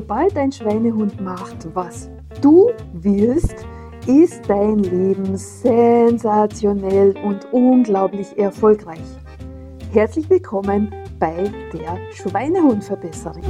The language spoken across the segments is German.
Sobald ein Schweinehund macht, was du willst, ist dein Leben sensationell und unglaublich erfolgreich. Herzlich willkommen bei der Schweinehundverbesserin.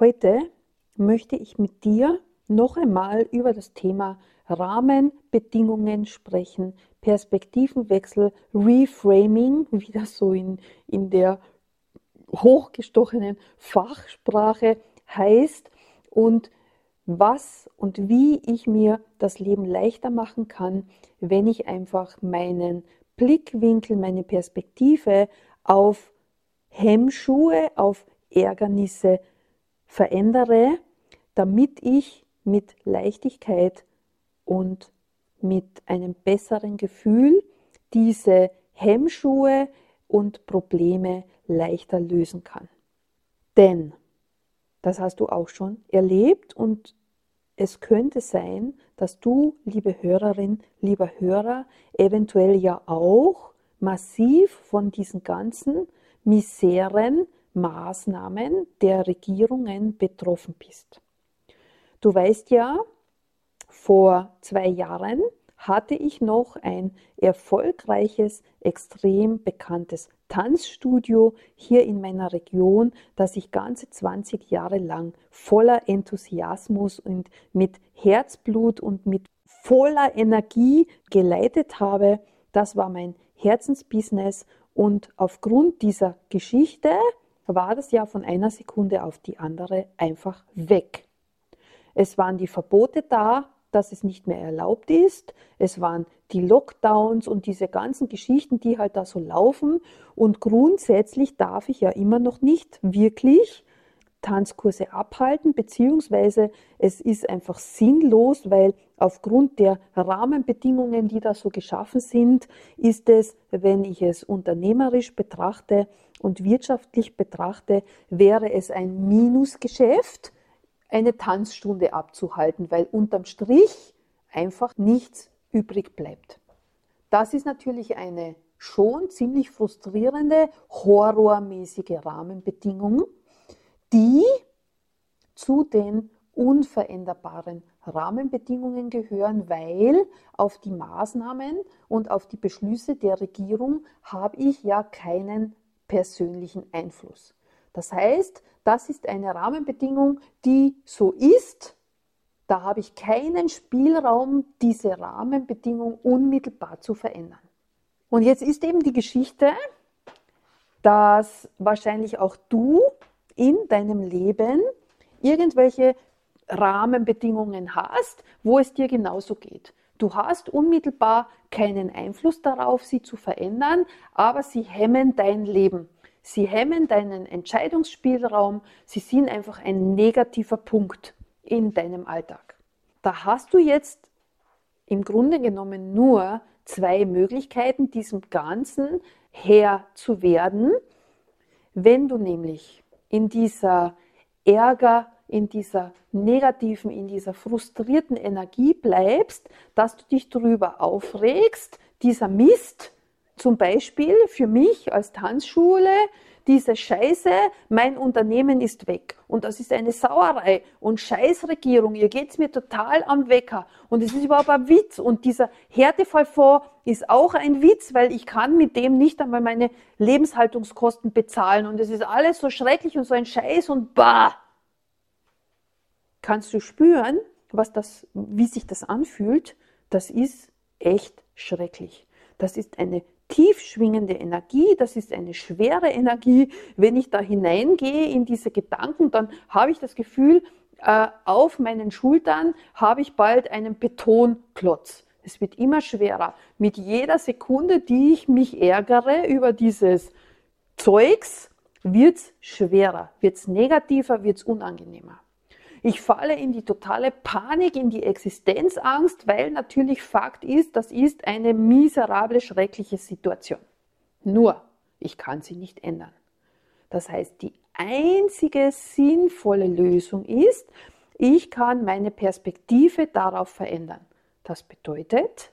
Heute möchte ich mit dir noch einmal über das Thema Rahmenbedingungen sprechen, Perspektivenwechsel, Reframing, wie das so in, in der hochgestochenen Fachsprache heißt und was und wie ich mir das Leben leichter machen kann, wenn ich einfach meinen Blickwinkel, meine Perspektive auf Hemmschuhe, auf Ärgernisse verändere, damit ich mit Leichtigkeit und mit einem besseren Gefühl diese Hemmschuhe und Probleme leichter lösen kann. Denn, das hast du auch schon erlebt und es könnte sein, dass du, liebe Hörerin, lieber Hörer, eventuell ja auch massiv von diesen ganzen Miseren, Maßnahmen der Regierungen betroffen bist. Du weißt ja, vor zwei Jahren hatte ich noch ein erfolgreiches, extrem bekanntes Tanzstudio hier in meiner Region, das ich ganze 20 Jahre lang voller Enthusiasmus und mit Herzblut und mit voller Energie geleitet habe. Das war mein Herzensbusiness und aufgrund dieser Geschichte war das ja von einer Sekunde auf die andere einfach weg. Es waren die Verbote da, dass es nicht mehr erlaubt ist. Es waren die Lockdowns und diese ganzen Geschichten, die halt da so laufen. Und grundsätzlich darf ich ja immer noch nicht wirklich Tanzkurse abhalten, beziehungsweise es ist einfach sinnlos, weil aufgrund der Rahmenbedingungen, die da so geschaffen sind, ist es, wenn ich es unternehmerisch betrachte und wirtschaftlich betrachte, wäre es ein Minusgeschäft eine Tanzstunde abzuhalten, weil unterm Strich einfach nichts übrig bleibt. Das ist natürlich eine schon ziemlich frustrierende, horrormäßige Rahmenbedingung, die zu den unveränderbaren Rahmenbedingungen gehören, weil auf die Maßnahmen und auf die Beschlüsse der Regierung habe ich ja keinen persönlichen Einfluss. Das heißt, das ist eine Rahmenbedingung, die so ist. Da habe ich keinen Spielraum, diese Rahmenbedingung unmittelbar zu verändern. Und jetzt ist eben die Geschichte, dass wahrscheinlich auch du in deinem Leben irgendwelche Rahmenbedingungen hast, wo es dir genauso geht. Du hast unmittelbar keinen Einfluss darauf, sie zu verändern, aber sie hemmen dein Leben. Sie hemmen deinen Entscheidungsspielraum, sie sind einfach ein negativer Punkt in deinem Alltag. Da hast du jetzt im Grunde genommen nur zwei Möglichkeiten, diesem Ganzen Herr zu werden. Wenn du nämlich in dieser Ärger, in dieser negativen, in dieser frustrierten Energie bleibst, dass du dich darüber aufregst, dieser Mist, zum Beispiel für mich als Tanzschule diese Scheiße, mein Unternehmen ist weg. Und das ist eine Sauerei und Scheißregierung. Ihr geht's mir total am Wecker. Und es ist überhaupt ein Witz. Und dieser Härtefallfonds ist auch ein Witz, weil ich kann mit dem nicht einmal meine Lebenshaltungskosten bezahlen. Und es ist alles so schrecklich und so ein Scheiß und bah. Kannst du spüren, was das, wie sich das anfühlt? Das ist echt schrecklich. Das ist eine tief schwingende Energie, das ist eine schwere Energie. Wenn ich da hineingehe in diese Gedanken, dann habe ich das Gefühl, äh, auf meinen Schultern habe ich bald einen Betonklotz. Es wird immer schwerer. Mit jeder Sekunde, die ich mich ärgere über dieses Zeugs, wird es schwerer, wird es negativer, wird es unangenehmer. Ich falle in die totale Panik, in die Existenzangst, weil natürlich Fakt ist, das ist eine miserable, schreckliche Situation. Nur, ich kann sie nicht ändern. Das heißt, die einzige sinnvolle Lösung ist, ich kann meine Perspektive darauf verändern. Das bedeutet,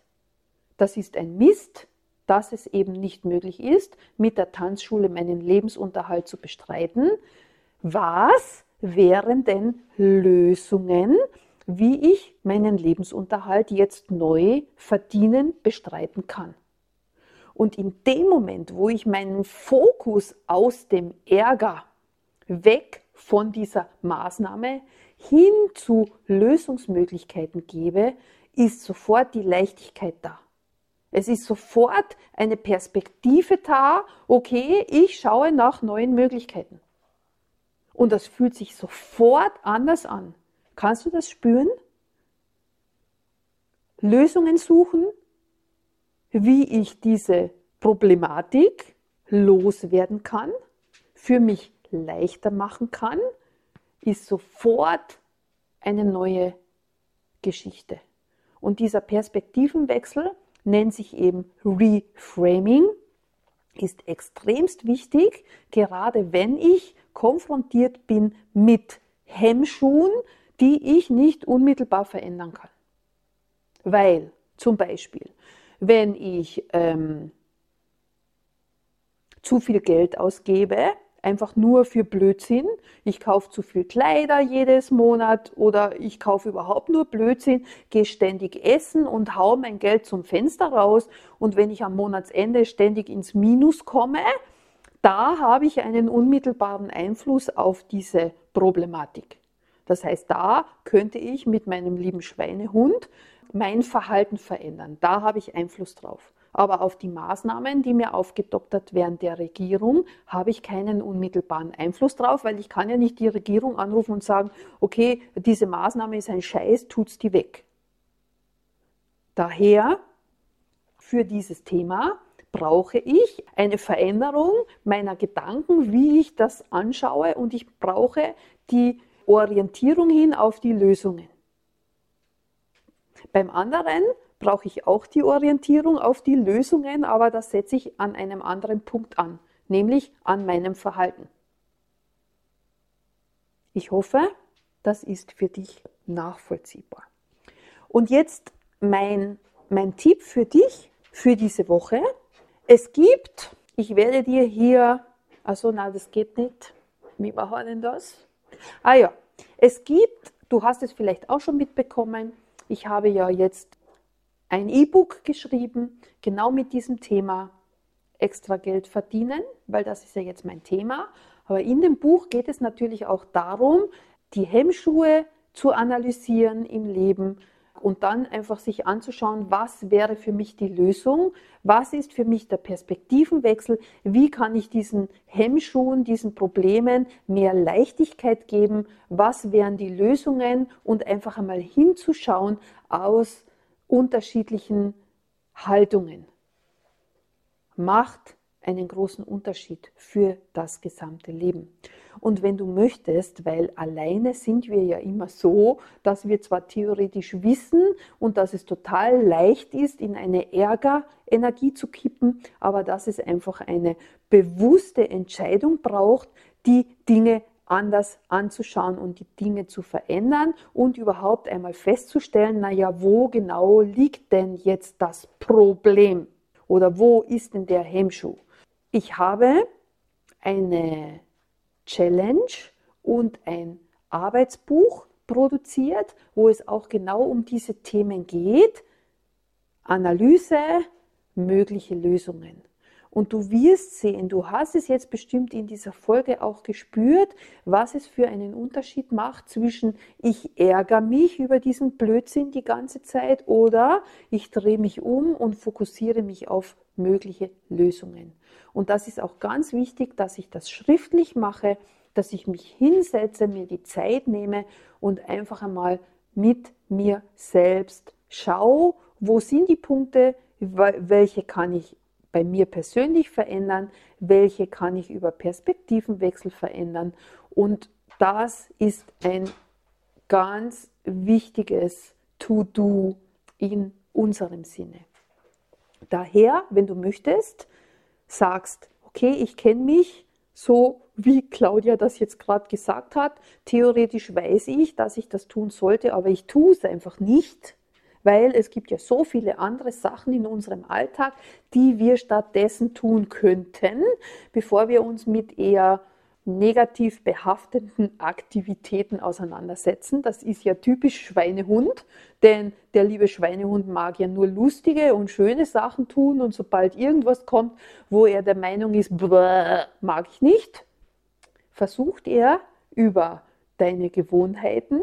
das ist ein Mist, dass es eben nicht möglich ist, mit der Tanzschule meinen Lebensunterhalt zu bestreiten. Was wären denn Lösungen, wie ich meinen Lebensunterhalt jetzt neu verdienen, bestreiten kann? Und in dem Moment, wo ich meinen Fokus aus dem Ärger weg von dieser Maßnahme hin zu Lösungsmöglichkeiten gebe, ist sofort die Leichtigkeit da. Es ist sofort eine Perspektive da, okay, ich schaue nach neuen Möglichkeiten. Und das fühlt sich sofort anders an. Kannst du das spüren? Lösungen suchen, wie ich diese Problematik loswerden kann, für mich leichter machen kann, ist sofort eine neue Geschichte. Und dieser Perspektivenwechsel nennt sich eben Reframing, ist extremst wichtig, gerade wenn ich konfrontiert bin mit Hemmschuhen, die ich nicht unmittelbar verändern kann. Weil zum Beispiel, wenn ich ähm, zu viel Geld ausgebe, einfach nur für Blödsinn. Ich kaufe zu viel Kleider jedes Monat oder ich kaufe überhaupt nur Blödsinn, gehe ständig essen und hau mein Geld zum Fenster raus. Und wenn ich am Monatsende ständig ins Minus komme, da habe ich einen unmittelbaren Einfluss auf diese Problematik. Das heißt, da könnte ich mit meinem lieben Schweinehund mein Verhalten verändern. Da habe ich Einfluss drauf. Aber auf die Maßnahmen, die mir aufgedoktert werden der Regierung, habe ich keinen unmittelbaren Einfluss drauf, weil ich kann ja nicht die Regierung anrufen und sagen, okay, diese Maßnahme ist ein Scheiß, tut's die weg. Daher für dieses Thema brauche ich eine Veränderung meiner Gedanken, wie ich das anschaue und ich brauche die Orientierung hin auf die Lösungen. Beim anderen brauche ich auch die Orientierung auf die Lösungen, aber das setze ich an einem anderen Punkt an, nämlich an meinem Verhalten. Ich hoffe, das ist für dich nachvollziehbar. Und jetzt mein, mein Tipp für dich für diese Woche. Es gibt, ich werde dir hier, also na, das geht nicht. Wie machen wir denn das? Ah ja, es gibt, du hast es vielleicht auch schon mitbekommen, ich habe ja jetzt ein E-Book geschrieben, genau mit diesem Thema extra Geld verdienen, weil das ist ja jetzt mein Thema. Aber in dem Buch geht es natürlich auch darum, die Hemmschuhe zu analysieren im Leben und dann einfach sich anzuschauen, was wäre für mich die Lösung, was ist für mich der Perspektivenwechsel, wie kann ich diesen Hemmschuhen, diesen Problemen mehr Leichtigkeit geben, was wären die Lösungen und einfach einmal hinzuschauen aus unterschiedlichen Haltungen. Macht einen großen Unterschied für das gesamte Leben. Und wenn du möchtest, weil alleine sind wir ja immer so, dass wir zwar theoretisch wissen und dass es total leicht ist, in eine Ärgerenergie zu kippen, aber dass es einfach eine bewusste Entscheidung braucht, die Dinge anders anzuschauen und die Dinge zu verändern und überhaupt einmal festzustellen, naja, wo genau liegt denn jetzt das Problem oder wo ist denn der Hemmschuh? Ich habe eine Challenge und ein Arbeitsbuch produziert, wo es auch genau um diese Themen geht. Analyse, mögliche Lösungen. Und du wirst sehen, du hast es jetzt bestimmt in dieser Folge auch gespürt, was es für einen Unterschied macht zwischen ich ärgere mich über diesen Blödsinn die ganze Zeit oder ich drehe mich um und fokussiere mich auf mögliche Lösungen. Und das ist auch ganz wichtig, dass ich das schriftlich mache, dass ich mich hinsetze, mir die Zeit nehme und einfach einmal mit mir selbst schaue, wo sind die Punkte, welche kann ich bei mir persönlich verändern, welche kann ich über Perspektivenwechsel verändern. Und das ist ein ganz wichtiges To-Do in unserem Sinne. Daher, wenn du möchtest, sagst, okay, ich kenne mich so, wie Claudia das jetzt gerade gesagt hat. Theoretisch weiß ich, dass ich das tun sollte, aber ich tue es einfach nicht weil es gibt ja so viele andere Sachen in unserem Alltag, die wir stattdessen tun könnten, bevor wir uns mit eher negativ behafteten Aktivitäten auseinandersetzen. Das ist ja typisch Schweinehund, denn der liebe Schweinehund mag ja nur lustige und schöne Sachen tun und sobald irgendwas kommt, wo er der Meinung ist, mag ich nicht, versucht er über deine Gewohnheiten,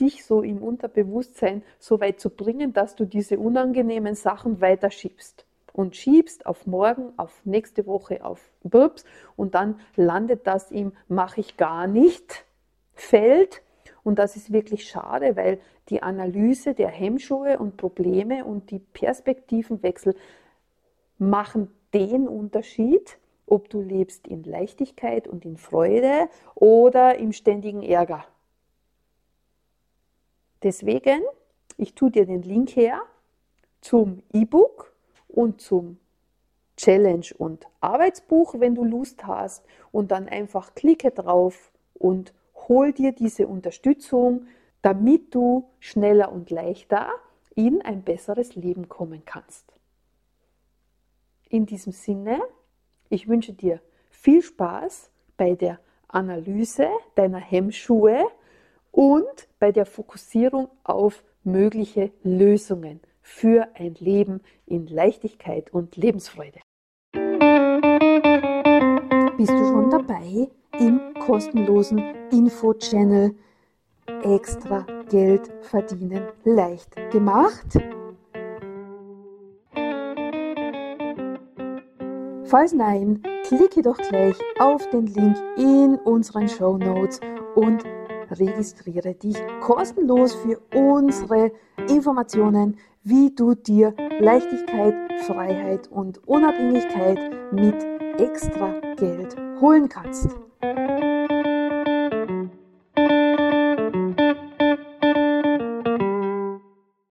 dich so im Unterbewusstsein so weit zu bringen, dass du diese unangenehmen Sachen weiterschiebst und schiebst auf morgen, auf nächste Woche, auf Burps und dann landet das im mache ich gar nicht Feld und das ist wirklich schade, weil die Analyse der Hemmschuhe und Probleme und die Perspektivenwechsel machen den Unterschied, ob du lebst in Leichtigkeit und in Freude oder im ständigen Ärger. Deswegen, ich tue dir den Link her zum E-Book und zum Challenge und Arbeitsbuch, wenn du Lust hast. Und dann einfach klicke drauf und hol dir diese Unterstützung, damit du schneller und leichter in ein besseres Leben kommen kannst. In diesem Sinne, ich wünsche dir viel Spaß bei der Analyse deiner Hemmschuhe und bei der Fokussierung auf mögliche Lösungen für ein Leben in Leichtigkeit und Lebensfreude. Bist du schon dabei im kostenlosen Info-Channel Extra Geld verdienen leicht gemacht? Falls nein, klicke doch gleich auf den Link in unseren Show Notes und registriere dich kostenlos für unsere Informationen, wie du dir Leichtigkeit, Freiheit und Unabhängigkeit mit extra Geld holen kannst.